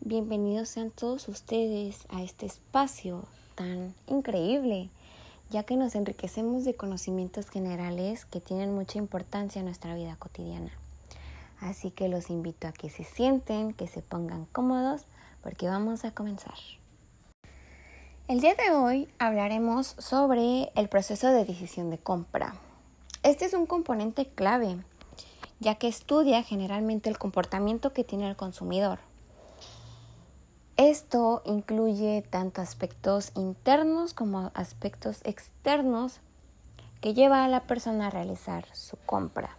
Bienvenidos sean todos ustedes a este espacio tan increíble, ya que nos enriquecemos de conocimientos generales que tienen mucha importancia en nuestra vida cotidiana. Así que los invito a que se sienten, que se pongan cómodos, porque vamos a comenzar. El día de hoy hablaremos sobre el proceso de decisión de compra. Este es un componente clave, ya que estudia generalmente el comportamiento que tiene el consumidor esto incluye tanto aspectos internos como aspectos externos que lleva a la persona a realizar su compra,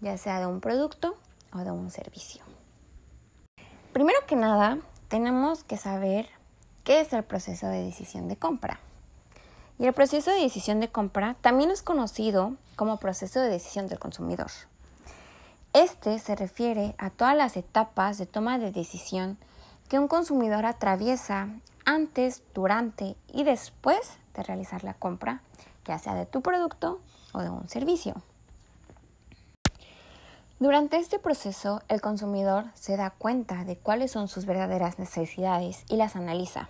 ya sea de un producto o de un servicio. Primero que nada, tenemos que saber qué es el proceso de decisión de compra. Y el proceso de decisión de compra también es conocido como proceso de decisión del consumidor. Este se refiere a todas las etapas de toma de decisión que un consumidor atraviesa antes, durante y después de realizar la compra, ya sea de tu producto o de un servicio. Durante este proceso, el consumidor se da cuenta de cuáles son sus verdaderas necesidades y las analiza.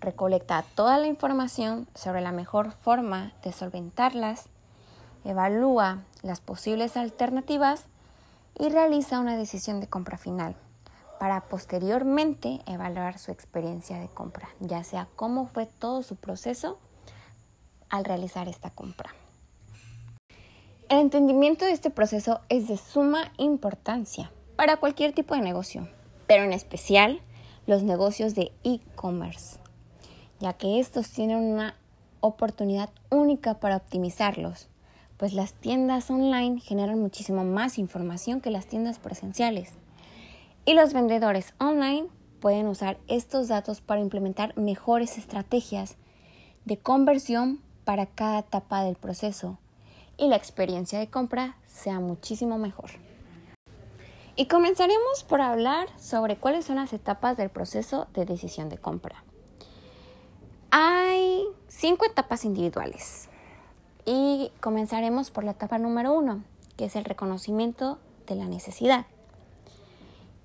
Recolecta toda la información sobre la mejor forma de solventarlas, evalúa las posibles alternativas y realiza una decisión de compra final para posteriormente evaluar su experiencia de compra, ya sea cómo fue todo su proceso al realizar esta compra. El entendimiento de este proceso es de suma importancia para cualquier tipo de negocio, pero en especial los negocios de e-commerce, ya que estos tienen una oportunidad única para optimizarlos, pues las tiendas online generan muchísimo más información que las tiendas presenciales y los vendedores online pueden usar estos datos para implementar mejores estrategias de conversión para cada etapa del proceso y la experiencia de compra sea muchísimo mejor. Y comenzaremos por hablar sobre cuáles son las etapas del proceso de decisión de compra. Hay cinco etapas individuales y comenzaremos por la etapa número uno, que es el reconocimiento de la necesidad.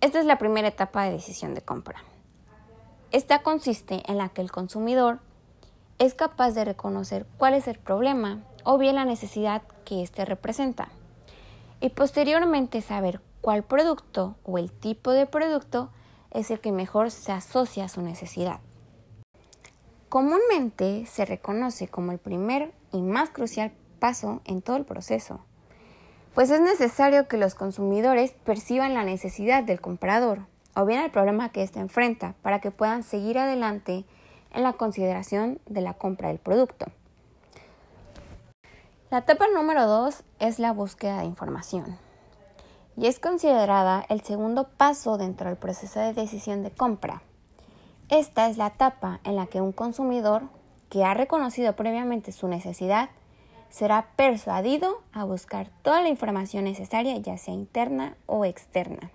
Esta es la primera etapa de decisión de compra. Esta consiste en la que el consumidor es capaz de reconocer cuál es el problema o bien la necesidad que éste representa y posteriormente saber cuál producto o el tipo de producto es el que mejor se asocia a su necesidad. Comúnmente se reconoce como el primer y más crucial paso en todo el proceso pues es necesario que los consumidores perciban la necesidad del comprador o bien el problema que éste enfrenta para que puedan seguir adelante en la consideración de la compra del producto. La etapa número 2 es la búsqueda de información y es considerada el segundo paso dentro del proceso de decisión de compra. Esta es la etapa en la que un consumidor que ha reconocido previamente su necesidad será persuadido a buscar toda la información necesaria, ya sea interna o externa.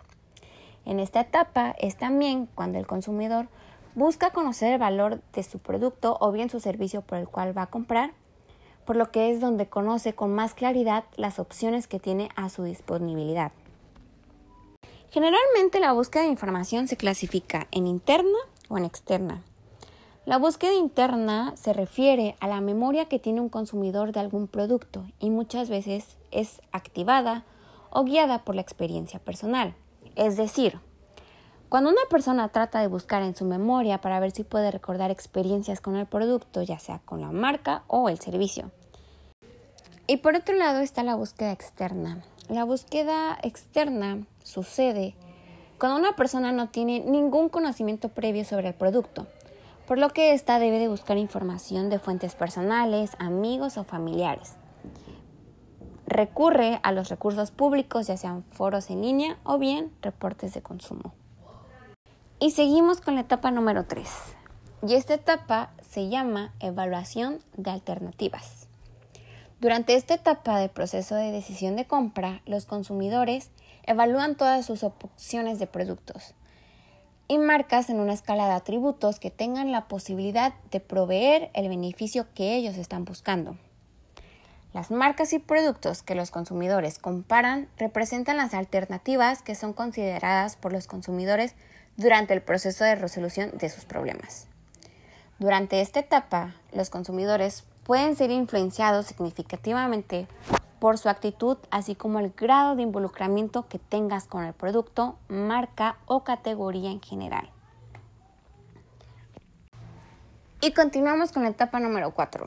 En esta etapa es también cuando el consumidor busca conocer el valor de su producto o bien su servicio por el cual va a comprar, por lo que es donde conoce con más claridad las opciones que tiene a su disponibilidad. Generalmente la búsqueda de información se clasifica en interna o en externa. La búsqueda interna se refiere a la memoria que tiene un consumidor de algún producto y muchas veces es activada o guiada por la experiencia personal. Es decir, cuando una persona trata de buscar en su memoria para ver si puede recordar experiencias con el producto, ya sea con la marca o el servicio. Y por otro lado está la búsqueda externa. La búsqueda externa sucede cuando una persona no tiene ningún conocimiento previo sobre el producto por lo que ésta debe de buscar información de fuentes personales, amigos o familiares. Recurre a los recursos públicos, ya sean foros en línea o bien reportes de consumo. Y seguimos con la etapa número 3. Y esta etapa se llama evaluación de alternativas. Durante esta etapa del proceso de decisión de compra, los consumidores evalúan todas sus opciones de productos, y marcas en una escala de atributos que tengan la posibilidad de proveer el beneficio que ellos están buscando. Las marcas y productos que los consumidores comparan representan las alternativas que son consideradas por los consumidores durante el proceso de resolución de sus problemas. Durante esta etapa, los consumidores pueden ser influenciados significativamente por su actitud, así como el grado de involucramiento que tengas con el producto, marca o categoría en general. Y continuamos con la etapa número 4.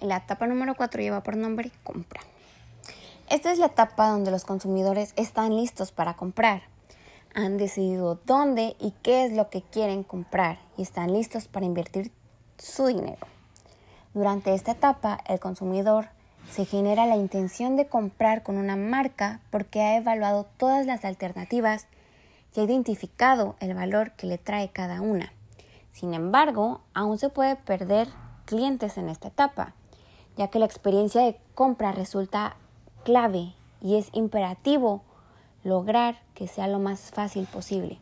La etapa número 4 lleva por nombre compra. Esta es la etapa donde los consumidores están listos para comprar. Han decidido dónde y qué es lo que quieren comprar y están listos para invertir su dinero. Durante esta etapa, el consumidor se genera la intención de comprar con una marca porque ha evaluado todas las alternativas y ha identificado el valor que le trae cada una. Sin embargo, aún se puede perder clientes en esta etapa, ya que la experiencia de compra resulta clave y es imperativo lograr que sea lo más fácil posible.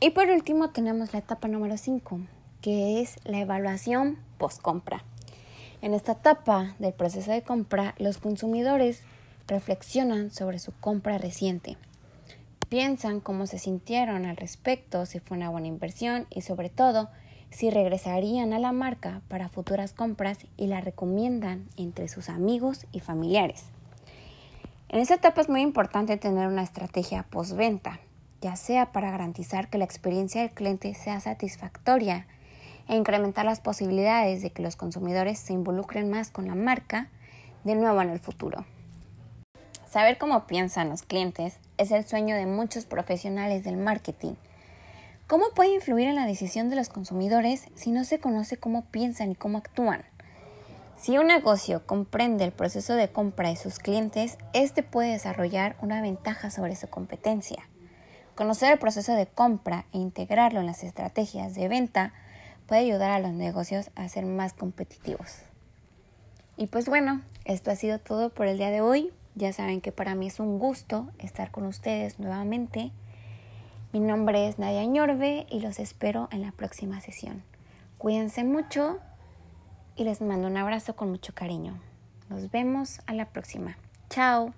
Y por último tenemos la etapa número 5, que es la evaluación post-compra. En esta etapa del proceso de compra, los consumidores reflexionan sobre su compra reciente. Piensan cómo se sintieron al respecto, si fue una buena inversión y sobre todo si regresarían a la marca para futuras compras y la recomiendan entre sus amigos y familiares. En esta etapa es muy importante tener una estrategia postventa, ya sea para garantizar que la experiencia del cliente sea satisfactoria e incrementar las posibilidades de que los consumidores se involucren más con la marca de nuevo en el futuro. Saber cómo piensan los clientes es el sueño de muchos profesionales del marketing. ¿Cómo puede influir en la decisión de los consumidores si no se conoce cómo piensan y cómo actúan? Si un negocio comprende el proceso de compra de sus clientes, este puede desarrollar una ventaja sobre su competencia. Conocer el proceso de compra e integrarlo en las estrategias de venta puede ayudar a los negocios a ser más competitivos. Y pues bueno, esto ha sido todo por el día de hoy. Ya saben que para mí es un gusto estar con ustedes nuevamente. Mi nombre es Nadia Ñorbe y los espero en la próxima sesión. Cuídense mucho y les mando un abrazo con mucho cariño. Nos vemos a la próxima. Chao.